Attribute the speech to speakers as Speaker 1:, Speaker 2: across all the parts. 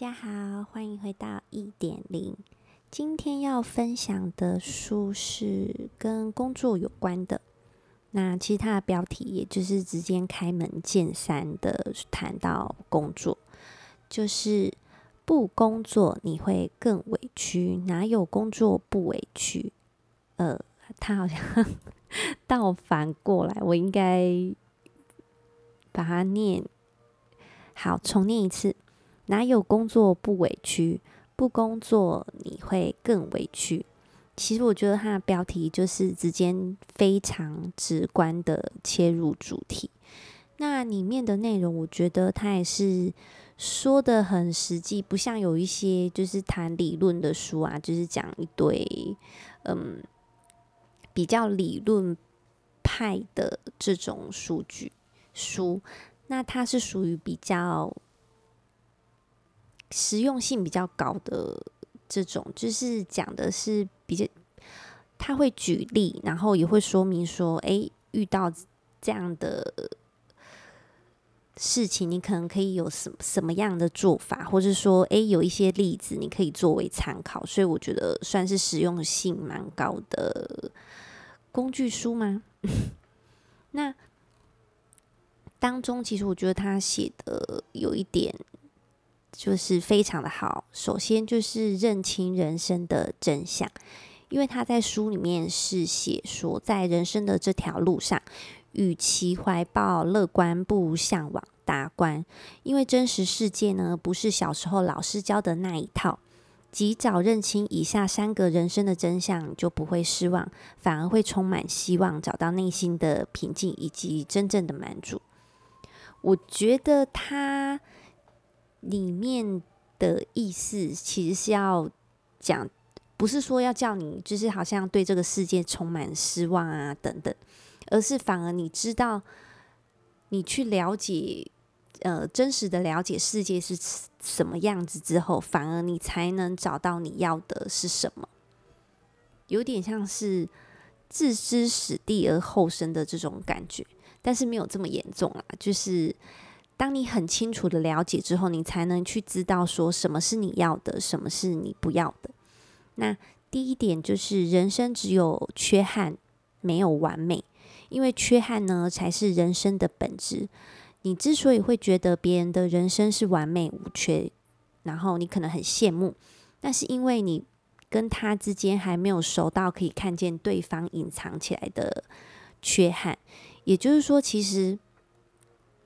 Speaker 1: 大家好，欢迎回到一点零。今天要分享的书是跟工作有关的。那其实它的标题也就是直接开门见山的谈到工作，就是不工作你会更委屈，哪有工作不委屈？呃，他好像倒反过来，我应该把它念好，重念一次。哪有工作不委屈？不工作你会更委屈。其实我觉得它的标题就是直接非常直观的切入主题。那里面的内容，我觉得它也是说得很实际，不像有一些就是谈理论的书啊，就是讲一堆嗯比较理论派的这种数据书。那它是属于比较。实用性比较高的这种，就是讲的是比较，他会举例，然后也会说明说，诶，遇到这样的事情，你可能可以有什么什么样的做法，或者说，诶，有一些例子你可以作为参考。所以我觉得算是实用性蛮高的工具书吗？那当中，其实我觉得他写的有一点。就是非常的好。首先就是认清人生的真相，因为他在书里面是写说，在人生的这条路上，与其怀抱乐观，不如向往达观。因为真实世界呢，不是小时候老师教的那一套。及早认清以下三个人生的真相，就不会失望，反而会充满希望，找到内心的平静以及真正的满足。我觉得他。里面的意思其实是要讲，不是说要叫你就是好像对这个世界充满失望啊等等，而是反而你知道，你去了解，呃，真实的了解世界是什么样子之后，反而你才能找到你要的是什么，有点像是置之死地而后生的这种感觉，但是没有这么严重啊，就是。当你很清楚的了解之后，你才能去知道说什么是你要的，什么是你不要的。那第一点就是，人生只有缺憾，没有完美，因为缺憾呢才是人生的本质。你之所以会觉得别人的人生是完美无缺，然后你可能很羡慕，那是因为你跟他之间还没有熟到可以看见对方隐藏起来的缺憾。也就是说，其实。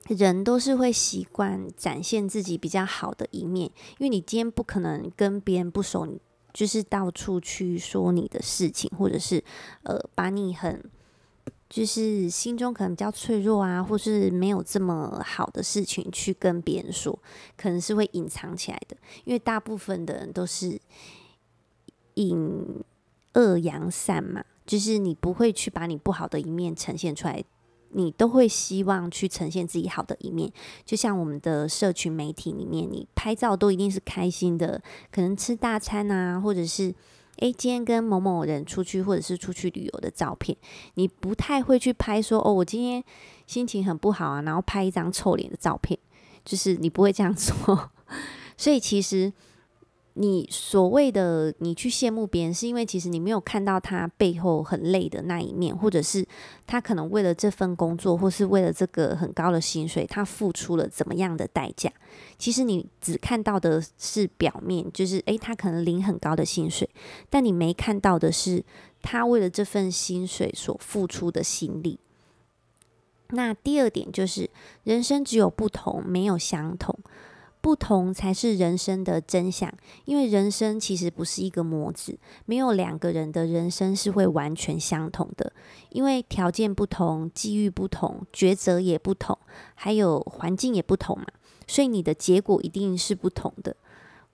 Speaker 1: 人都是会习惯展现自己比较好的一面，因为你今天不可能跟别人不熟，就是到处去说你的事情，或者是呃，把你很就是心中可能比较脆弱啊，或是没有这么好的事情去跟别人说，可能是会隐藏起来的，因为大部分的人都是隐恶扬善嘛，就是你不会去把你不好的一面呈现出来。你都会希望去呈现自己好的一面，就像我们的社群媒体里面，你拍照都一定是开心的，可能吃大餐啊，或者是诶，今天跟某某人出去，或者是出去旅游的照片，你不太会去拍说哦，我今天心情很不好啊，然后拍一张臭脸的照片，就是你不会这样做，所以其实。你所谓的你去羡慕别人，是因为其实你没有看到他背后很累的那一面，或者是他可能为了这份工作，或是为了这个很高的薪水，他付出了怎么样的代价？其实你只看到的是表面，就是诶，他可能领很高的薪水，但你没看到的是他为了这份薪水所付出的心力。那第二点就是，人生只有不同，没有相同。不同才是人生的真相，因为人生其实不是一个模子，没有两个人的人生是会完全相同的，因为条件不同，机遇不同，抉择也不同，还有环境也不同嘛，所以你的结果一定是不同的，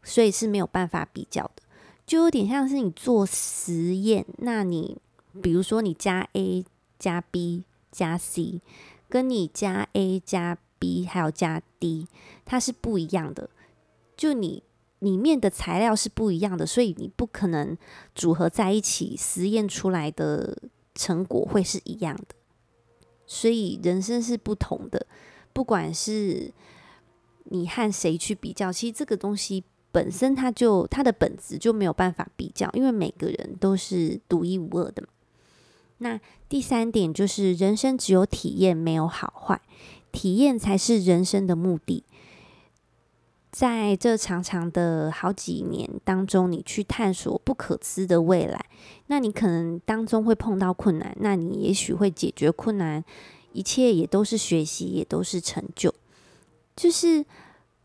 Speaker 1: 所以是没有办法比较的，就有点像是你做实验，那你比如说你加 A 加 B 加 C，跟你加 A 加 B 还有加 D，它是不一样的。就你里面的材料是不一样的，所以你不可能组合在一起实验出来的成果会是一样的。所以人生是不同的，不管是你和谁去比较？其实这个东西本身它就它的本质就没有办法比较，因为每个人都是独一无二的嘛。那第三点就是，人生只有体验，没有好坏，体验才是人生的目的。在这长长的好几年当中，你去探索不可知的未来，那你可能当中会碰到困难，那你也许会解决困难，一切也都是学习，也都是成就。就是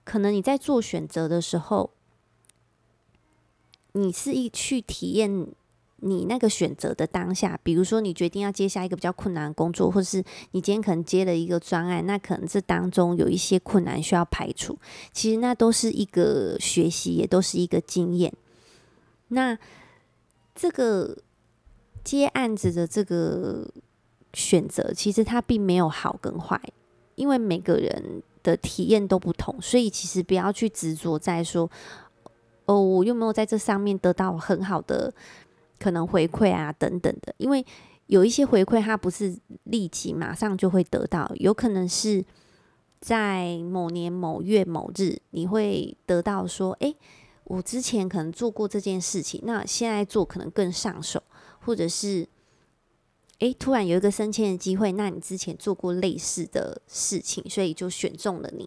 Speaker 1: 可能你在做选择的时候，你是一去体验。你那个选择的当下，比如说你决定要接下一个比较困难的工作，或是你今天可能接了一个专案，那可能这当中有一些困难需要排除。其实那都是一个学习，也都是一个经验。那这个接案子的这个选择，其实它并没有好跟坏，因为每个人的体验都不同，所以其实不要去执着在说，哦，我又没有在这上面得到很好的。可能回馈啊，等等的，因为有一些回馈，它不是立即马上就会得到，有可能是在某年某月某日，你会得到说，诶，我之前可能做过这件事情，那现在做可能更上手，或者是，诶，突然有一个升迁的机会，那你之前做过类似的事情，所以就选中了你。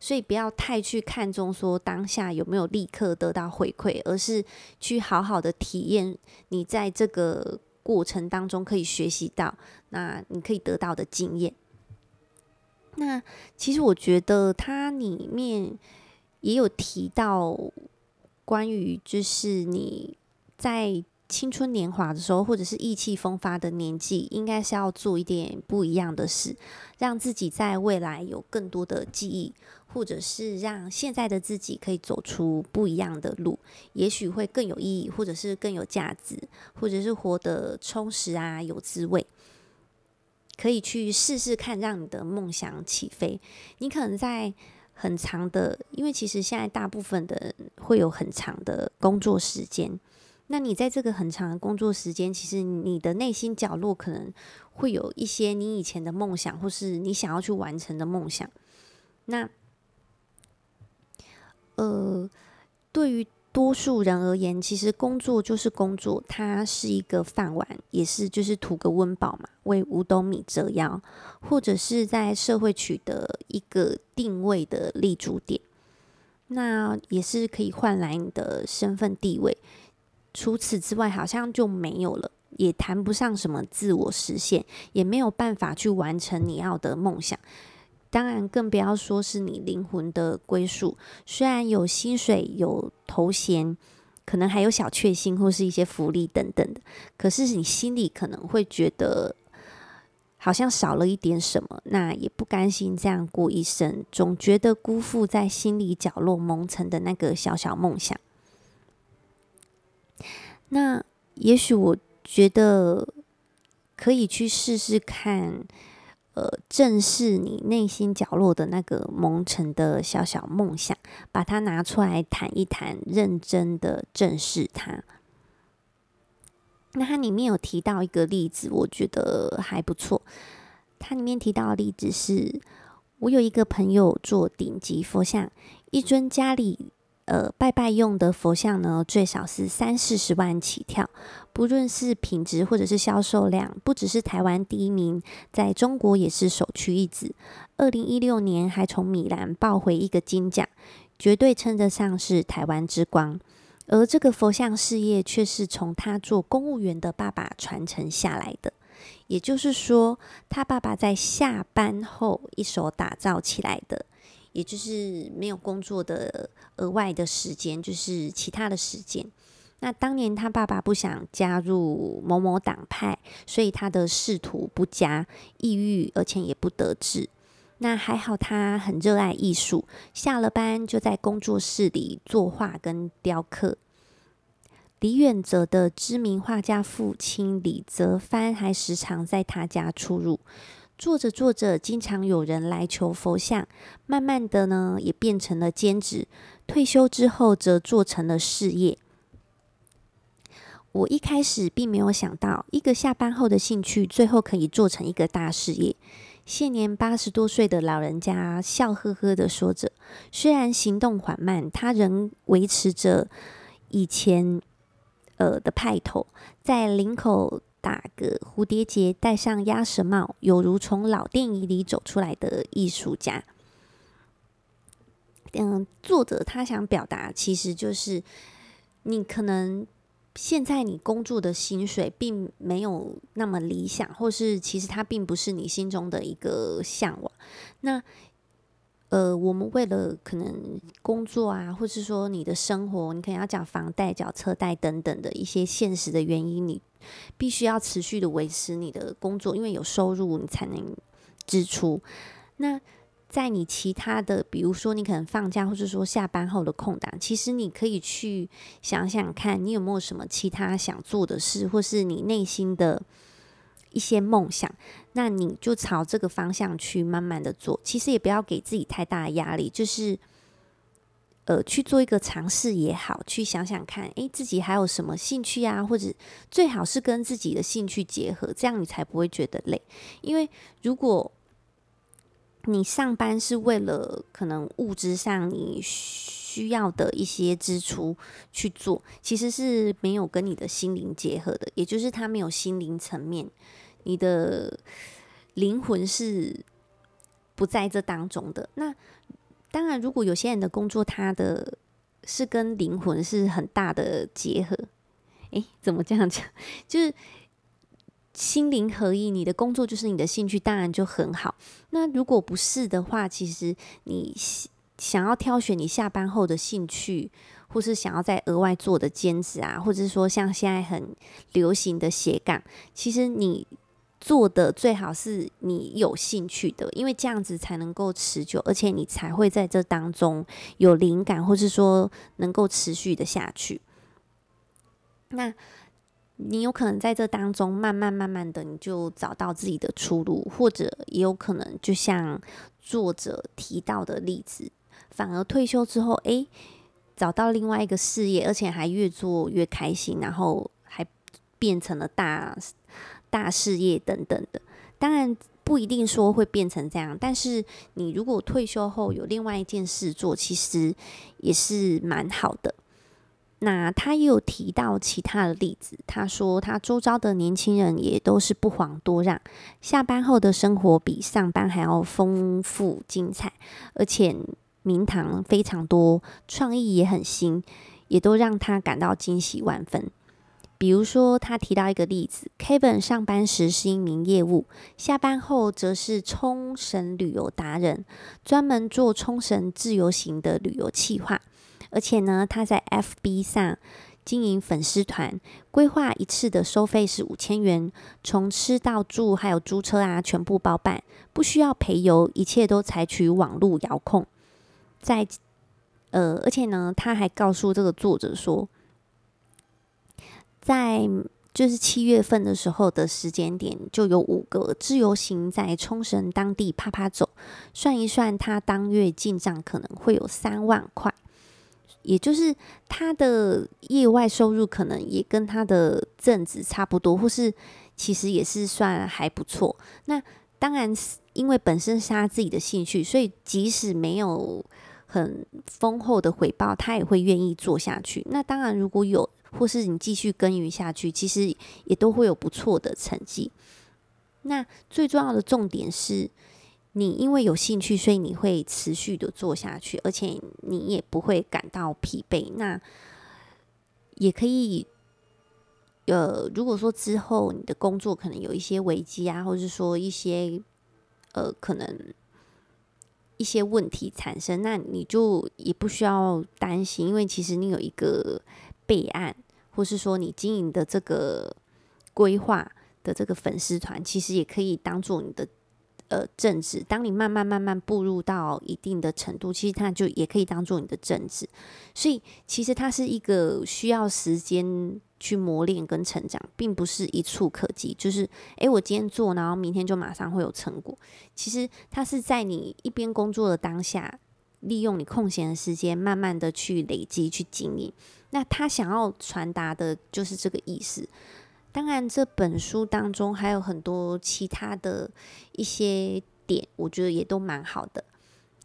Speaker 1: 所以不要太去看重说当下有没有立刻得到回馈，而是去好好的体验你在这个过程当中可以学习到，那你可以得到的经验。那其实我觉得它里面也有提到关于就是你在。青春年华的时候，或者是意气风发的年纪，应该是要做一点不一样的事，让自己在未来有更多的记忆，或者是让现在的自己可以走出不一样的路，也许会更有意义，或者是更有价值，或者是活得充实啊，有滋味。可以去试试看，让你的梦想起飞。你可能在很长的，因为其实现在大部分的人会有很长的工作时间。那你在这个很长的工作时间，其实你的内心角落可能会有一些你以前的梦想，或是你想要去完成的梦想。那，呃，对于多数人而言，其实工作就是工作，它是一个饭碗，也是就是图个温饱嘛，为五斗米折腰，或者是在社会取得一个定位的立足点，那也是可以换来你的身份地位。除此之外，好像就没有了，也谈不上什么自我实现，也没有办法去完成你要的梦想。当然，更不要说是你灵魂的归宿。虽然有薪水、有头衔，可能还有小确幸或是一些福利等等的，可是你心里可能会觉得好像少了一点什么，那也不甘心这样过一生，总觉得辜负在心里角落蒙尘的那个小小梦想。那也许我觉得可以去试试看，呃，正视你内心角落的那个蒙尘的小小梦想，把它拿出来谈一谈，认真的正视它。那它里面有提到一个例子，我觉得还不错。它里面提到的例子是，我有一个朋友做顶级佛像，一尊家里。呃，拜拜用的佛像呢，最少是三四十万起跳。不论是品质或者是销售量，不只是台湾第一名，在中国也是首屈一指。二零一六年还从米兰抱回一个金奖，绝对称得上是台湾之光。而这个佛像事业却是从他做公务员的爸爸传承下来的，也就是说，他爸爸在下班后一手打造起来的。也就是没有工作的额外的时间，就是其他的时间。那当年他爸爸不想加入某某党派，所以他的仕途不佳，抑郁，而且也不得志。那还好他很热爱艺术，下了班就在工作室里作画跟雕刻。李远哲的知名画家父亲李泽藩还时常在他家出入。做着做着，经常有人来求佛像，慢慢的呢，也变成了兼职。退休之后，则做成了事业。我一开始并没有想到，一个下班后的兴趣，最后可以做成一个大事业。现年八十多岁的老人家笑呵呵地说着，虽然行动缓慢，他仍维持着以前呃的派头，在领口打个蝴蝶结，戴上鸭舌帽，犹如从老电影里走出来的艺术家。嗯，作者他想表达，其实就是你可能。现在你工作的薪水并没有那么理想，或是其实它并不是你心中的一个向往。那呃，我们为了可能工作啊，或是说你的生活，你可能要缴房贷、缴车贷等等的一些现实的原因，你必须要持续的维持你的工作，因为有收入你才能支出。那在你其他的，比如说你可能放假，或者说下班后的空档，其实你可以去想想看，你有没有什么其他想做的事，或是你内心的一些梦想，那你就朝这个方向去慢慢的做。其实也不要给自己太大的压力，就是呃去做一个尝试也好，去想想看，诶，自己还有什么兴趣啊，或者最好是跟自己的兴趣结合，这样你才不会觉得累。因为如果你上班是为了可能物质上你需要的一些支出去做，其实是没有跟你的心灵结合的，也就是它没有心灵层面，你的灵魂是不在这当中的。那当然，如果有些人的工作，他的是跟灵魂是很大的结合，诶，怎么这样讲？就是。心灵合一，你的工作就是你的兴趣，当然就很好。那如果不是的话，其实你想要挑选你下班后的兴趣，或是想要再额外做的兼职啊，或者是说像现在很流行的斜杠，其实你做的最好是你有兴趣的，因为这样子才能够持久，而且你才会在这当中有灵感，或是说能够持续的下去。那。你有可能在这当中慢慢慢慢的，你就找到自己的出路，或者也有可能就像作者提到的例子，反而退休之后，诶，找到另外一个事业，而且还越做越开心，然后还变成了大大事业等等的。当然不一定说会变成这样，但是你如果退休后有另外一件事做，其实也是蛮好的。那他也有提到其他的例子，他说他周遭的年轻人也都是不遑多让，下班后的生活比上班还要丰富精彩，而且名堂非常多，创意也很新，也都让他感到惊喜万分。比如说，他提到一个例子，Kevin 上班时是一名业务，下班后则是冲绳旅游达人，专门做冲绳自由行的旅游企划。而且呢，他在 FB 上经营粉丝团，规划一次的收费是五千元，从吃到住还有租车啊，全部包办，不需要陪游，一切都采取网络遥控。在呃，而且呢，他还告诉这个作者说，在就是七月份的时候的时间点，就有五个自由行在冲绳当地啪啪走，算一算，他当月进账可能会有三万块。也就是他的业外收入可能也跟他的正职差不多，或是其实也是算还不错。那当然因为本身是他自己的兴趣，所以即使没有很丰厚的回报，他也会愿意做下去。那当然如果有，或是你继续耕耘下去，其实也都会有不错的成绩。那最重要的重点是。你因为有兴趣，所以你会持续的做下去，而且你也不会感到疲惫。那也可以，呃，如果说之后你的工作可能有一些危机啊，或者是说一些呃可能一些问题产生，那你就也不需要担心，因为其实你有一个备案，或是说你经营的这个规划的这个粉丝团，其实也可以当做你的。呃，政治，当你慢慢慢慢步入到一定的程度，其实它就也可以当做你的政治。所以，其实它是一个需要时间去磨练跟成长，并不是一触可及。就是，诶，我今天做，然后明天就马上会有成果。其实，它是在你一边工作的当下，利用你空闲的时间，慢慢的去累积、去经营。那他想要传达的就是这个意思。当然，这本书当中还有很多其他的一些点，我觉得也都蛮好的。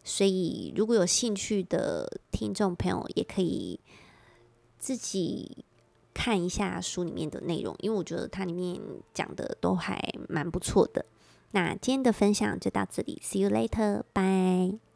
Speaker 1: 所以如果有兴趣的听众朋友，也可以自己看一下书里面的内容，因为我觉得它里面讲的都还蛮不错的。那今天的分享就到这里，See you later，bye。